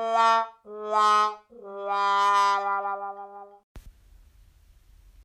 la la la.